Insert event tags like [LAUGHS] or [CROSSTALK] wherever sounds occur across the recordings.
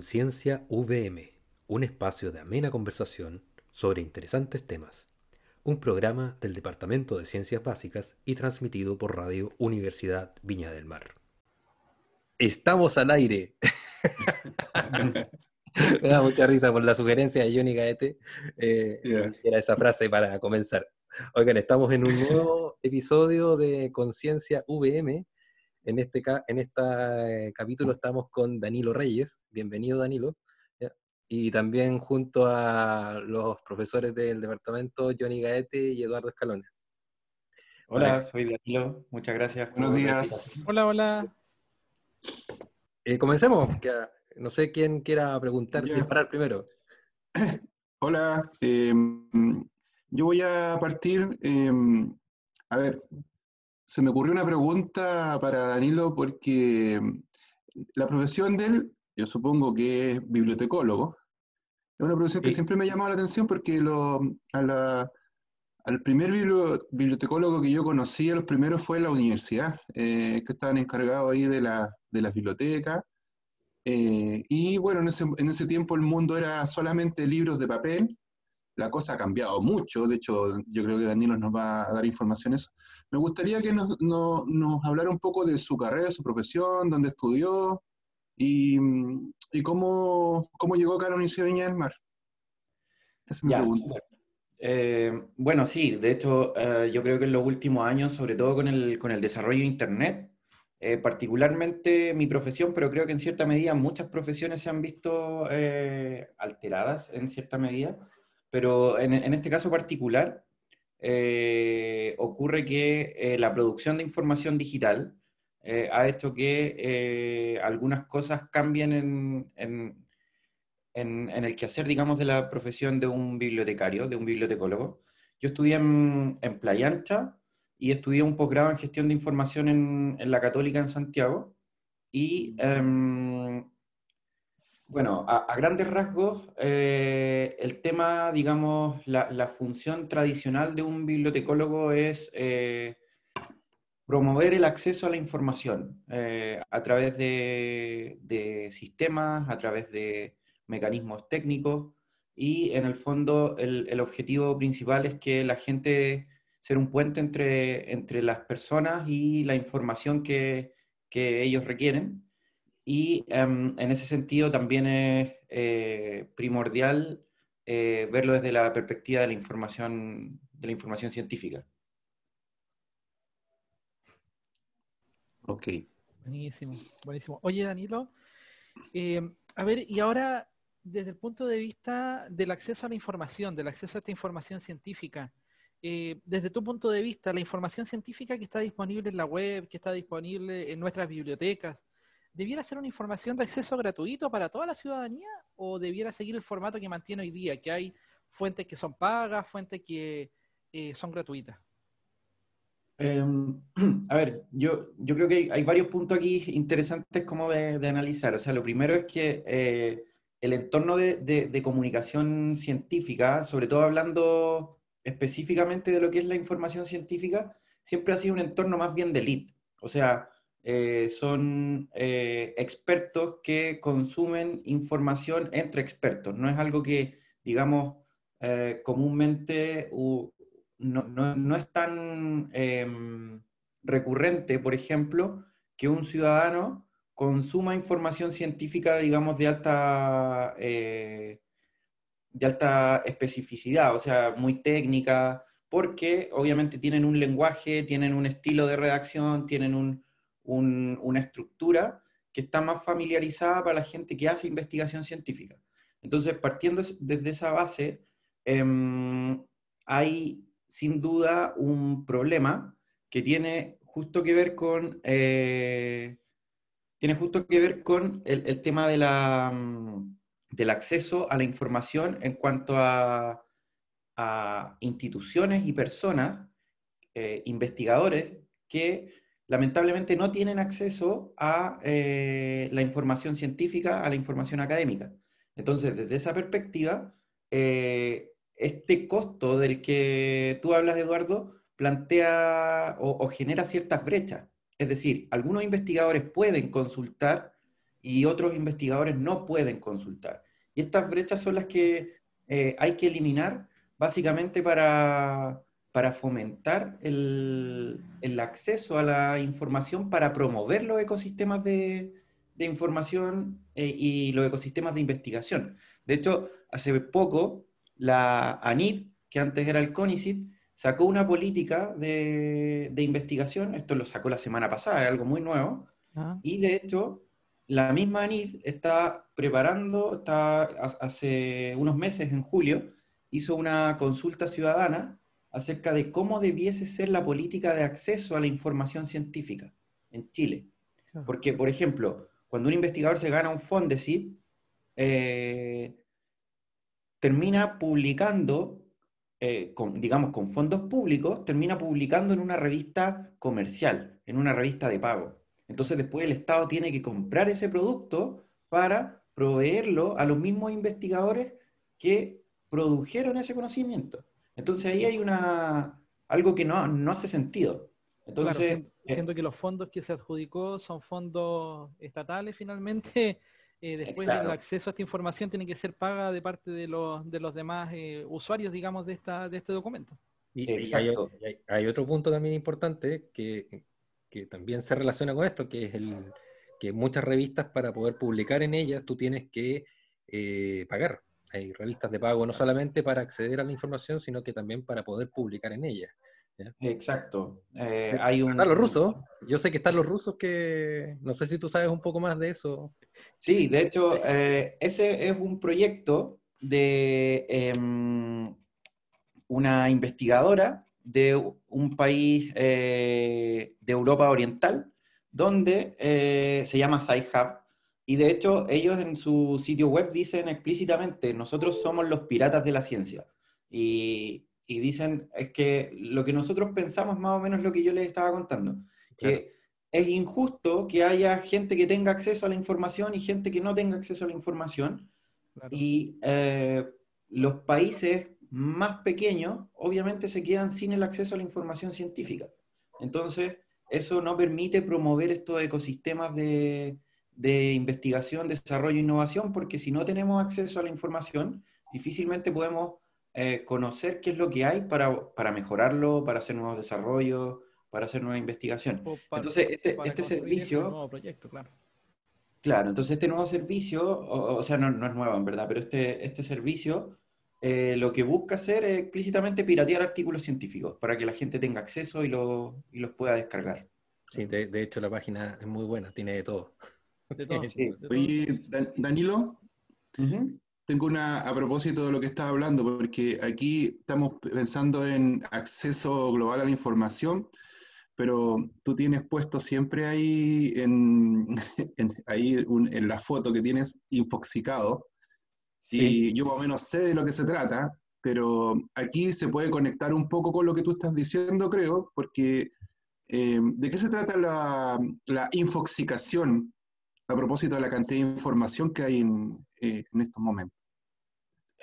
Conciencia VM, un espacio de amena conversación sobre interesantes temas. Un programa del Departamento de Ciencias Básicas y transmitido por Radio Universidad Viña del Mar. Estamos al aire. [LAUGHS] Me da mucha risa por la sugerencia de Johnny Gaete. Eh, Yeah. Era esa frase para comenzar. Oigan, estamos en un nuevo episodio de Conciencia VM. En este ca- en este capítulo estamos con Danilo Reyes. Bienvenido, Danilo. ¿ya? Y también junto a los profesores del departamento, Johnny Gaete y Eduardo Escalona. Hola, soy Danilo. Muchas gracias. Buenos días. Hola, hola. Eh, comencemos. ah, no sé quién quiera preguntar, Ya. disparar primero. [CLEARS THROAT] Hola, eh, yo voy a partir. eh, a ver, se me ocurrió una pregunta para Danilo porque la profesión de él, yo supongo que es bibliotecólogo, es una profesión que Sí. siempre me ha llamado la atención porque lo, a la- al primer bibli- bibliotecólogo que yo conocí, a los primeros fue en la universidad, eh, que estaban encargados ahí de, la, de las bibliotecas. Eh, y bueno, en ese, en ese tiempo el mundo era solamente libros de papel. La cosa ha cambiado mucho. De hecho, yo creo que Danilo nos va a dar eso. Me gustaría que nos, no- nos hablara un poco de su carrera, su profesión, dónde estudió y, y cómo, cómo llegó acá a la Universidad de Viña del Mar. Esa es mi Ya, pregunta. bueno. Eh, bueno, sí, de hecho, eh, yo creo que en los últimos años, sobre todo con el, con el desarrollo de Internet, eh, particularmente mi profesión, pero creo que en cierta medida muchas profesiones se han visto eh, alteradas en cierta medida, pero en, en este caso particular eh, ocurre que eh, la producción de información digital eh, ha hecho que eh, algunas cosas cambien en, en- en, en el quehacer, digamos, de la profesión de un bibliotecario, de un bibliotecólogo. Yo estudié en, Playa Ancha y estudié un posgrado en gestión de información en, la Católica en Santiago. Y bueno, a, a grandes rasgos, eh, el tema, digamos, la, función tradicional de un bibliotecólogo es eh, promover el acceso a la información eh, a través de, sistemas, a través de mecanismos técnicos y en el fondo el, objetivo principal es que la gente, ser un puente entre, entre las personas y la información que, que ellos requieren. Y em, en ese sentido también es eh, primordial eh, verlo desde la perspectiva de la información, de la información científica. Ok. Buenísimo, buenísimo. Oye, Danilo, eh, a ver, y ahora, desde el punto de vista del acceso a la información, del acceso a esta información científica, eh, desde tu punto de vista, la información científica que está disponible en la web, que está disponible en nuestras bibliotecas, ¿debiera ser una información de acceso gratuito para toda la ciudadanía o debiera seguir el formato que mantiene hoy día, que hay fuentes que son pagas, fuentes que eh, son gratuitas? Eh, [CLEARS THROAT] a ver, yo, yo creo que hay, varios puntos aquí interesantes como de, de analizar. O sea, lo primero es que eh, el entorno de, de- de comunicación científica, sobre todo hablando específicamente de lo que es la información científica, siempre ha sido un entorno más bien de elite. O sea, eh, son eh, expertos que consumen información entre expertos. No es algo que, digamos, eh, comúnmente no, no- no es tan em, recurrente, por ejemplo, que un ciudadano consuma información científica, digamos, de alta, de alta especificidad, o sea, muy técnica, porque obviamente tienen un lenguaje, tienen un estilo de redacción, tienen un- un- una estructura que está más familiarizada para la gente que hace investigación científica. Entonces, partiendo es- desde esa base, em, hay sin duda un problema que tiene justo que ver con, eh, tiene justo que ver con el, tema de la, mm, del acceso a la información en cuanto a, a instituciones y personas, eh, investigadores, que lamentablemente no tienen acceso a eh, la información científica, a la información académica. Entonces, desde esa perspectiva, eh, este costo del que tú hablas, Eduardo, plantea o, genera ciertas brechas. Es decir, algunos investigadores pueden consultar y otros investigadores no pueden consultar. Y estas brechas son las que eh, hay que eliminar básicamente para, para fomentar el, el, acceso a la información, para promover los ecosistemas de, de información eh, y los ecosistemas de investigación. De hecho, hace poco la ANID, que antes era el CONICIT, sacó una política de, de investigación, esto lo sacó la semana pasada, es algo muy nuevo, ah. y de hecho la misma ANID está preparando, está, hace unos meses, en julio, hizo una consulta ciudadana acerca de cómo debiese ser la política de acceso a la información científica en Chile. Porque, por ejemplo, cuando un investigador se gana un Fondesit, eh, termina publicando, eh, digamos, con fondos públicos, termina publicando en una revista comercial, en una revista de pago. Entonces después el Estado tiene que comprar ese producto para proveerlo a los mismos investigadores que produjeron ese conocimiento. Entonces ahí hay una, algo que no, no hace sentido. Entonces, eh, siendo, que los fondos que se adjudicó son fondos estatales finalmente, [LAUGHS] eh, después el acceso a esta información tiene que ser paga de parte de los, de los demás eh, usuarios, digamos, de, esta, de este documento. Y, hay, hay, otro punto también importante que que también se relaciona con esto, que es el que muchas revistas para poder publicar en ellas tú tienes que eh, pagar. Hay revistas de pago no solamente para acceder a la información, sino que también para poder publicar en ellas. Exacto. Eh, hay un... Están los rusos. Yo sé que están los rusos que... No sé si tú sabes un poco más de eso. Sí, de hecho, eh, ese es un proyecto de em, una investigadora de un país eh, de Europa Oriental, donde se llama SciHub, y de hecho ellos en su sitio web dicen explícitamente, nosotros somos los piratas de la ciencia. Y, dicen, es que lo que nosotros pensamos más o menos lo que yo les estaba contando, que es injusto que haya gente que tenga acceso a la información y gente que no tenga acceso a la información. Y eh, los países más pequeños, obviamente se quedan sin el acceso a la información científica. Entonces, eso no permite promover estos ecosistemas de, investigación, desarrollo e innovación, porque si no tenemos acceso a la información, difícilmente podemos eh, conocer qué es lo que hay para, para, mejorarlo, para hacer nuevos desarrollos, para hacer nueva investigación. entonces, este, este servicio... proyecto, claro. Claro, entonces este nuevo servicio, o, sea, no, no, es nuevo en verdad, pero este, este servicio eh, lo que busca hacer es explícitamente piratear artículos científicos para que la gente tenga acceso y, lo, y los pueda descargar. Sí, de, hecho la página es muy buena, tiene de todo. Oye, Danilo, tengo una a propósito de lo que estaba hablando, porque aquí estamos pensando en acceso global a la información, pero tú tienes puesto siempre ahí en, [LAUGHS] ahí en la foto que tienes infoxicado. Y yo más o menos sé de lo que se trata, pero aquí se puede conectar un poco con lo que tú estás diciendo, creo, porque eh, ¿de qué se trata la, la, infoxicación a propósito de la cantidad de información que hay en, eh, en estos momentos?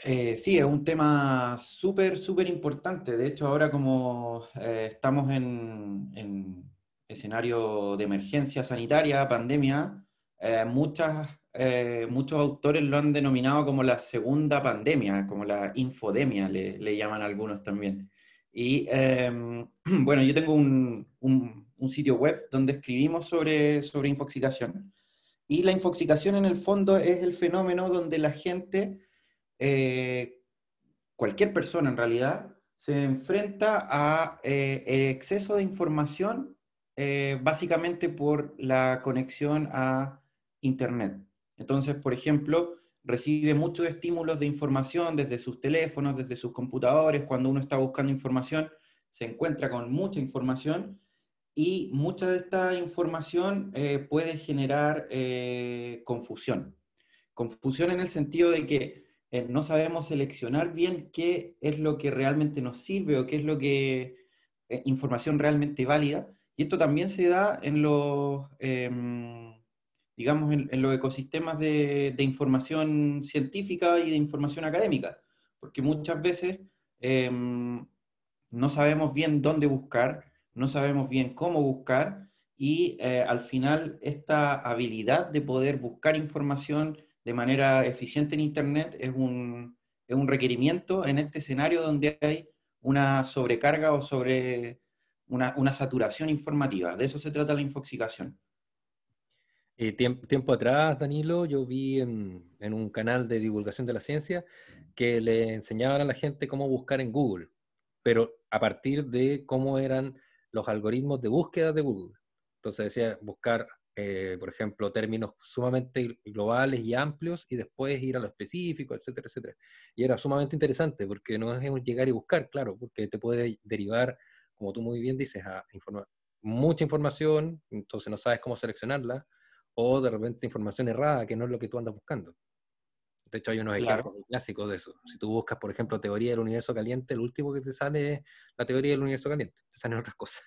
Eh, sí, es un tema súper, súper importante. De hecho, ahora como estamos en, en, escenario de emergencia sanitaria, pandemia, muchas eh, muchos autores lo han denominado como la segunda pandemia, como la infodemia, le, llaman algunos también. Y em, [CLEARS THROAT] bueno, yo tengo un, un, sitio web donde escribimos sobre, sobre infoxicación. Y la infoxicación en el fondo es el fenómeno donde la gente, eh, cualquier persona en realidad, se enfrenta a eh, exceso de información básicamente por la conexión a Internet. Entonces, por ejemplo, recibe muchos estímulos de información desde sus teléfonos, desde sus computadores. Cuando uno está buscando información, se encuentra con mucha información y mucha de esta información eh, puede generar eh, confusión. Confusión en el sentido de que eh, no sabemos seleccionar bien qué es lo que realmente nos sirve o qué es lo que información realmente válida. Y esto también se da en los em, digamos, en, los ecosistemas de, información científica y de información académica, porque muchas veces em, no sabemos bien dónde buscar, no sabemos bien cómo buscar, y eh, al final esta habilidad de poder buscar información de manera eficiente en Internet es un, es un requerimiento en este escenario donde hay una sobrecarga o sobre una, una saturación informativa. De eso se trata la infoxicación. Eh, tiempo, atrás, Danilo, yo vi en, en, un canal de divulgación de la ciencia que le enseñaban a la gente cómo buscar en Google, pero a partir de cómo eran los algoritmos de búsqueda de Google. Entonces decía buscar, eh, por ejemplo, términos sumamente globales y amplios y después ir a lo específico, etcétera, etcétera. Y era sumamente interesante porque no es llegar y buscar, claro, porque te puede derivar, como tú muy bien dices, a mucha información, entonces no sabes cómo seleccionarla o de repente información errada, que no es lo que tú andas buscando. De hecho, hay unos ejemplos clásicos de eso. Si tú buscas, por ejemplo, teoría del universo caliente, el último que te sale es la teoría del universo caliente. Te salen otras cosas.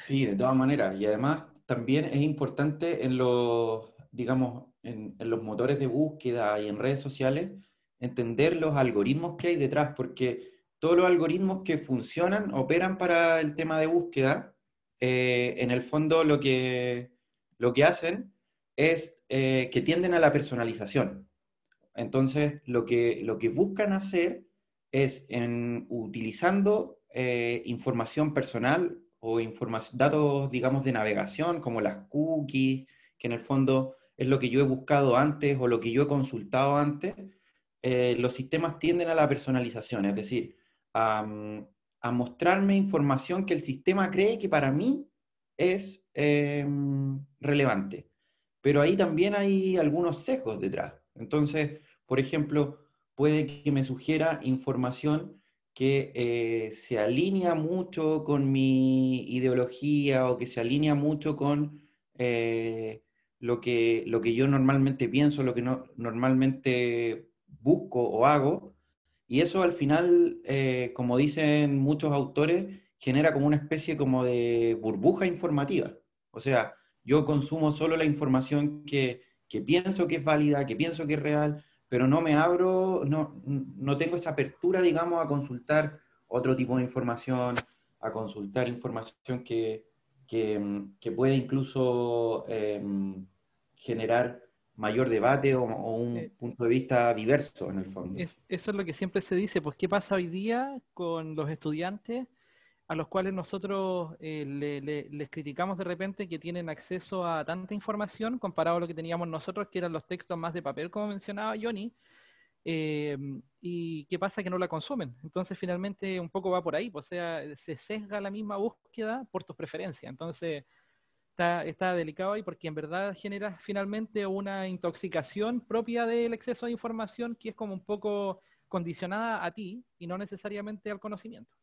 Sí, de todas maneras. Y además, también es importante en los, digamos, en, en los motores de búsqueda y en redes sociales, entender los algoritmos que hay detrás, porque todos los algoritmos que funcionan, operan para el tema de búsqueda, eh, en el fondo lo que, lo que hacen es eh, que tienden a la personalización. Entonces, lo que, lo que buscan hacer es, en, utilizando eh, información personal o datos, digamos, de navegación, como las cookies, que en el fondo es lo que yo he buscado antes o lo que yo he consultado antes, eh, los sistemas tienden a la personalización, es decir, a, a, mostrarme información que el sistema cree que para mí es em, relevante pero ahí también hay algunos sesgos detrás. Entonces, por ejemplo, puede que me sugiera información que eh, se alinea mucho con mi ideología o que se alinea mucho con eh, lo, que, lo que yo normalmente pienso, lo que no, normalmente busco o hago. Y eso al final, eh, como dicen muchos autores, genera como una especie como de burbuja informativa. O sea, yo consumo solo la información que, pienso que es válida, que pienso que es real, pero no me abro, no, no tengo esa apertura, digamos, a consultar otro tipo de información, a consultar información que, que, puede incluso em, generar mayor debate o, un punto de vista diverso en el fondo. eso es lo que siempre se dice, pues ¿qué pasa hoy día con los estudiantes a los cuales nosotros eh, les criticamos de repente que tienen acceso a tanta información comparado a lo que teníamos nosotros, que eran los textos más de papel, como mencionaba Johnny, eh, y qué pasa que no la consumen. Entonces finalmente un poco va por ahí, pues, o sea, se sesga la misma búsqueda por tus preferencias. Entonces está, está delicado ahí porque en verdad genera finalmente una intoxicación propia del exceso de información que es como un poco condicionada a ti y no necesariamente al conocimiento.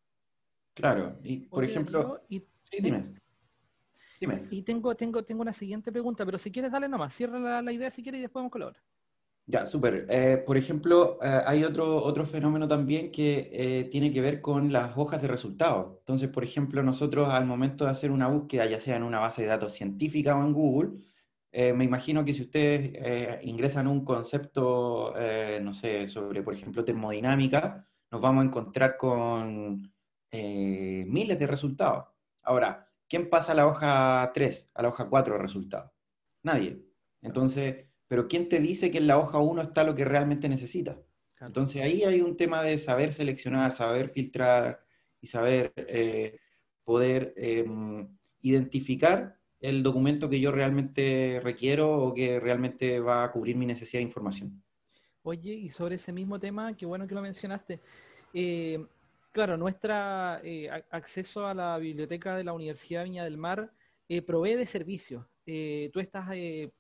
Claro, y por ejemplo... Y, dime. Dime. Y tengo, tengo, tengo una siguiente pregunta, pero si quieres, dale nomás, cierra la, idea si quieres y después vamos con la otra. Ya, súper. Eh, por ejemplo, eh, hay otro, otro fenómeno también que eh, tiene que ver con las hojas de resultados. Entonces, por ejemplo, nosotros al momento de hacer una búsqueda, ya sea en una base de datos científica o en Google, me imagino que si ustedes ingresan un concepto, no sé, sobre, por ejemplo, termodinámica, nos vamos a encontrar con eh, miles de resultados. Ahora, ¿quién pasa a la hoja 3, a la hoja 4 de resultados? Nadie. Entonces, pero ¿quién te dice que en la hoja 1 está lo que realmente necesita? Entonces ahí hay un tema de saber seleccionar, saber filtrar y saber eh, poder em, identificar el documento que yo realmente requiero o que realmente va a cubrir mi necesidad de información. Oye, y sobre ese mismo tema, qué bueno que lo mencionaste. Eh, Claro, nuestro eh, acceso a la biblioteca de la Universidad Viña del Mar eh, provee de servicios. Eh, tú estás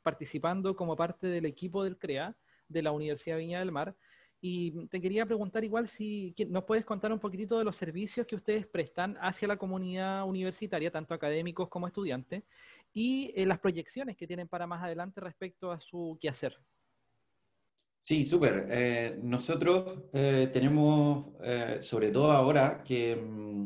participando como parte del equipo del CREA de la Universidad Viña del Mar y te quería preguntar igual si nos puedes contar un poquitito de los servicios que ustedes prestan hacia la comunidad universitaria, tanto académicos como estudiantes, y las proyecciones que tienen para más adelante respecto a su quehacer. Sí, súper. Eh, nosotros eh, tenemos, eh, sobre todo ahora, que mm,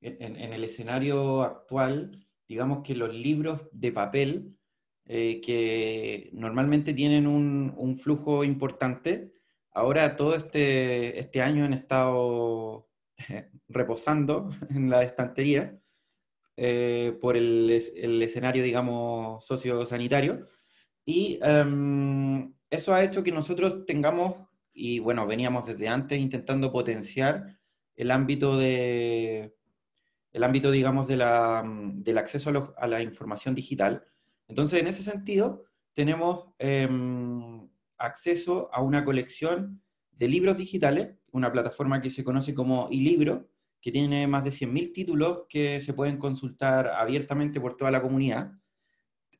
en, el escenario actual, digamos que los libros de papel, que normalmente tienen un, flujo importante, ahora todo este, este año han estado reposando [LAUGHS] en la estantería, eh, por el, el, escenario, digamos, sociosanitario. Y em, eso ha hecho que nosotros tengamos, y bueno, veníamos desde antes intentando potenciar el ámbito de, el ámbito, digamos, de la, del acceso a, la información digital. Entonces, en ese sentido, tenemos em, acceso a una colección de libros digitales, una plataforma que se conoce como iLibro, que tiene más de 100.000 títulos que se pueden consultar abiertamente por toda la comunidad.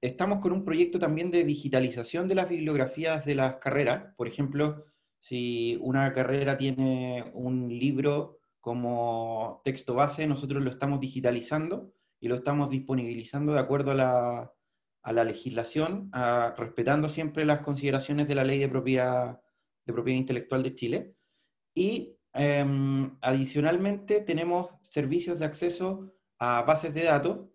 Estamos con un proyecto también de digitalización de las bibliografías de las carreras. Por ejemplo, si una carrera tiene un libro como texto base, nosotros lo estamos digitalizando y lo estamos disponibilizando de acuerdo a la, a la legislación, respetando siempre las consideraciones de la ley de propiedad, de propiedad intelectual de Chile. Y em, adicionalmente tenemos servicios de acceso a bases de datos,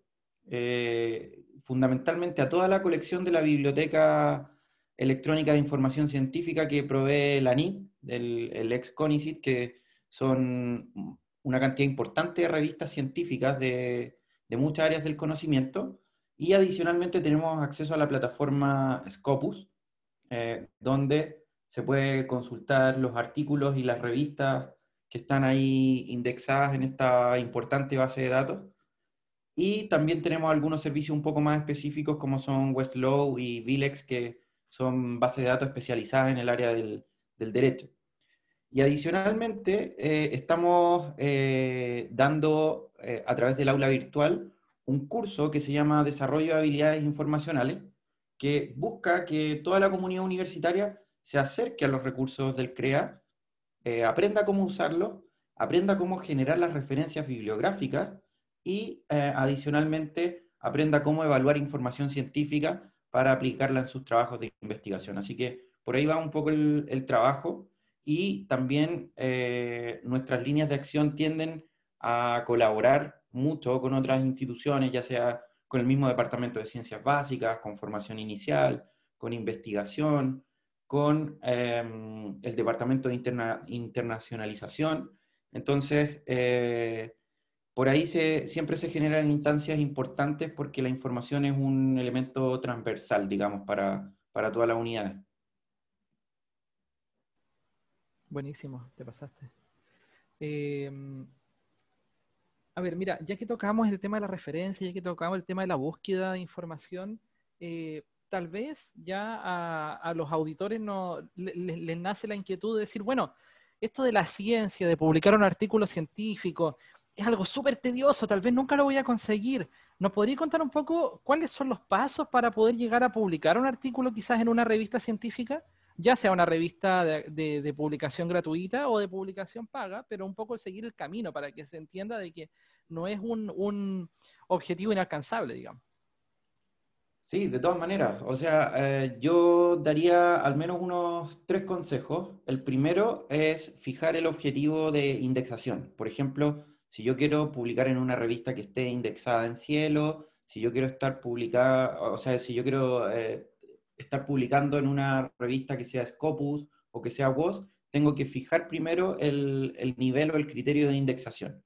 eh, fundamentalmente a toda la colección de la Biblioteca Electrónica de Información Científica que provee la NID, el, el ex CONICIT, que son una cantidad importante de revistas científicas de, de muchas áreas del conocimiento, y adicionalmente tenemos acceso a la plataforma Scopus, eh, donde se puede consultar los artículos y las revistas que están ahí indexadas en esta importante base de datos. Y también tenemos algunos servicios un poco más específicos como son Westlaw y Vilex, que son bases de datos especializadas en el área del, del derecho. Y adicionalmente eh, estamos eh, dando a través del aula virtual un curso que se llama Desarrollo de Habilidades Informacionales, que busca que toda la comunidad universitaria se acerque a los recursos del CREA, eh, aprenda cómo usarlos, aprenda cómo generar las referencias bibliográficas y eh, adicionalmente aprenda cómo evaluar información científica para aplicarla en sus trabajos de investigación. Así que por ahí va un poco el, trabajo y también eh, nuestras líneas de acción tienden a colaborar mucho con otras instituciones, ya sea con el mismo Departamento de Ciencias Básicas, con formación inicial, con investigación, con em, el Departamento de Internacionalización. Entonces, eh, por ahí siempre se generan instancias importantes porque la información es un elemento transversal, digamos, para, para todas las unidades. Buenísimo, te pasaste. Eh, a ver, mira, ya que tocamos el tema de la referencia, ya que tocamos el tema de la búsqueda de información, eh, tal vez ya a, los auditores no, les, nace la inquietud de decir, bueno, esto de la ciencia, de publicar un artículo científico, es algo súper tedioso, tal vez nunca lo voy a conseguir. ¿Nos podría contar un poco cuáles son los pasos para poder llegar a publicar un artículo quizás en una revista científica? ya sea una revista de, publicación gratuita o de publicación paga, pero un poco seguir el camino para que se entienda de que no es un, objetivo inalcanzable, digamos. Sí, de todas maneras. O sea, eh, yo daría al menos unos tres consejos. El primero es fijar el objetivo de indexación. Por ejemplo, si yo quiero publicar en una revista que esté indexada en cielo, si yo quiero estar publicada, o sea, si yo quiero eh, estar publicando en una revista que sea Scopus o que sea WOS, tengo que fijar primero el, nivel o el criterio de indexación.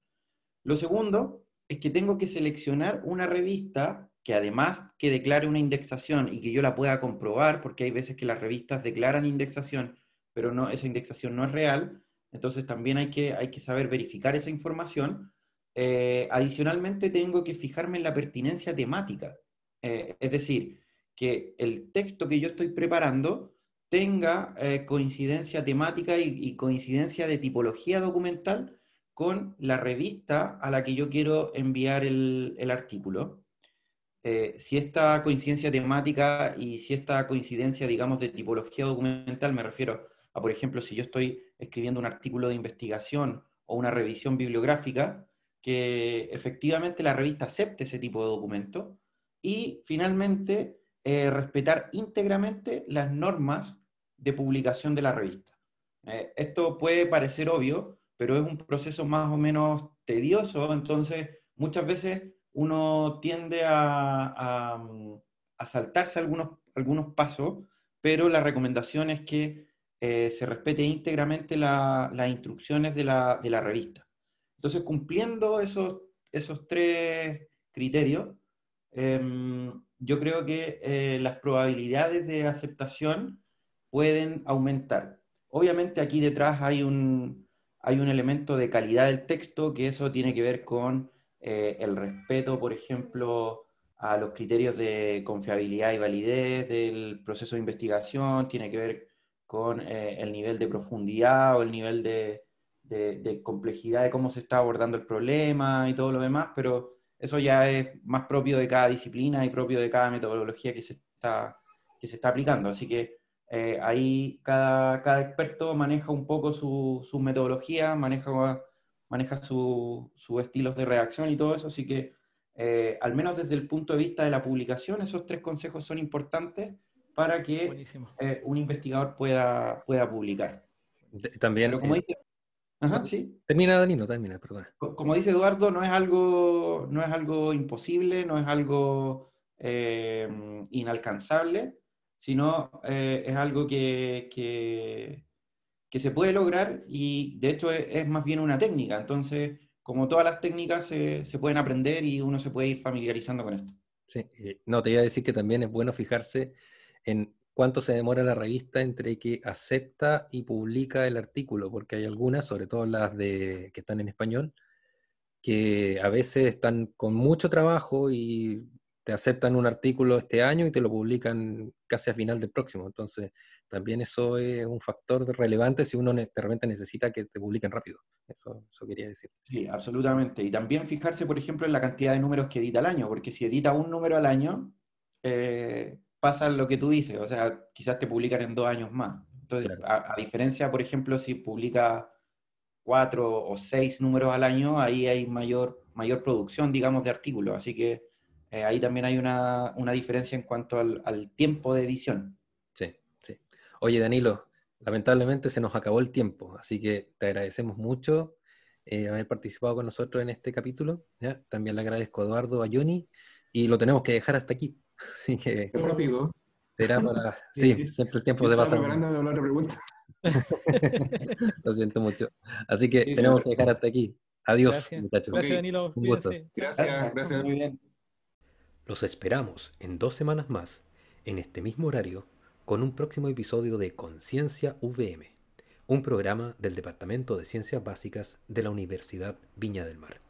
Lo segundo es que tengo que seleccionar una revista que además que declare una indexación y que yo la pueda comprobar, porque hay veces que las revistas declaran indexación, pero no, esa indexación no es real, entonces también hay que, hay que saber verificar esa información. Eh, adicionalmente tengo que fijarme en la pertinencia temática, eh, es decir, que el texto que yo estoy preparando tenga eh, coincidencia temática y, coincidencia de tipología documental con la revista a la que yo quiero enviar el, artículo. Si esta coincidencia temática y si esta coincidencia, digamos, de tipología documental, me refiero a, por ejemplo, si yo estoy escribiendo un artículo de investigación o una revisión bibliográfica, que efectivamente la revista acepte ese tipo de documento. Y finalmente, eh, respetar íntegramente las normas de publicación de la revista. Eh, esto puede parecer obvio, pero es un proceso más o menos tedioso, entonces muchas veces uno tiende a, a, saltarse algunos, algunos pasos, pero la recomendación es que eh, se respete íntegramente las instrucciones de la, de la, revista. Entonces, cumpliendo esos, esos tres criterio, em, yo creo que eh, las probabilidades de aceptación pueden aumentar. Obviamente aquí detrás hay un, hay un elemento de calidad del texto, que eso tiene que ver con eh, el respeto, por ejemplo, a los criterios de confiabilidad y validez del proceso de investigación, tiene que ver con eh, el nivel de profundidad o el nivel de, de, complejidad de cómo se está abordando el problema y todo lo demás, pero eso ya es más propio de cada disciplina y propio de cada metodología que se está, que se está aplicando. Así que eh, ahí cada, cada, experto maneja un poco su, su metodología, maneja, maneja sus su estilos de reacción y todo eso, así que eh, al menos desde el punto de vista de la publicación, esos tres consejos son importantes para que eh, un investigador pueda, pueda publicar. También, como dice, Ajá, sí. Termina Danilo, termina, perdón. Como dice Eduardo, no es algo, no es algo imposible, no es algo eh, inalcanzable, sino eh, es algo que, que, se puede lograr y de hecho es, más bien una técnica. Entonces, como todas las técnicas se, se, pueden aprender y uno se puede ir familiarizando con esto. Sí, no, te iba a decir que también es bueno fijarse en cuánto se demora la revista entre que acepta y publica el artículo, porque hay algunas, sobre todo las de, que están en español, que a veces están con mucho trabajo y te aceptan un artículo este año y te lo publican casi a final del próximo. Entonces, también eso es un factor relevante si uno de repente necesita que te publiquen rápido. Eso, eso quería decir. Sí, absolutamente. Y también fijarse, por ejemplo, en la cantidad de números que edita al año, porque si edita un número al año, eh, pasa lo que tú dices, o sea, quizás te publican en dos años más. Entonces, a, diferencia, por ejemplo, si publica cuatro o seis números al año, ahí hay mayor, mayor producción, digamos, de artículos. Así que eh, ahí también hay una, diferencia en cuanto al, tiempo de edición. Sí, sí. Oye, Danilo, lamentablemente se nos acabó el tiempo, así que te agradecemos mucho eh, haber participado con nosotros en este capítulo. También le agradezco a Eduardo, a Johnny, y lo tenemos que dejar hasta aquí. Así que. Qué rápido. Será para. [LAUGHS] Sí, siempre el tiempo de pasar. preparando la pregunta. [LAUGHS] Lo siento mucho. Así que tenemos que dejar hasta aquí. Adiós, muchachos. Gracias, Danilo. Un gusto. Gracias, gracias. Muy bien. Los esperamos en dos semanas más, en este mismo horario, con un próximo episodio de Conciencia VM, un programa del Departamento de Ciencias Básicas de la Universidad Viña del Mar.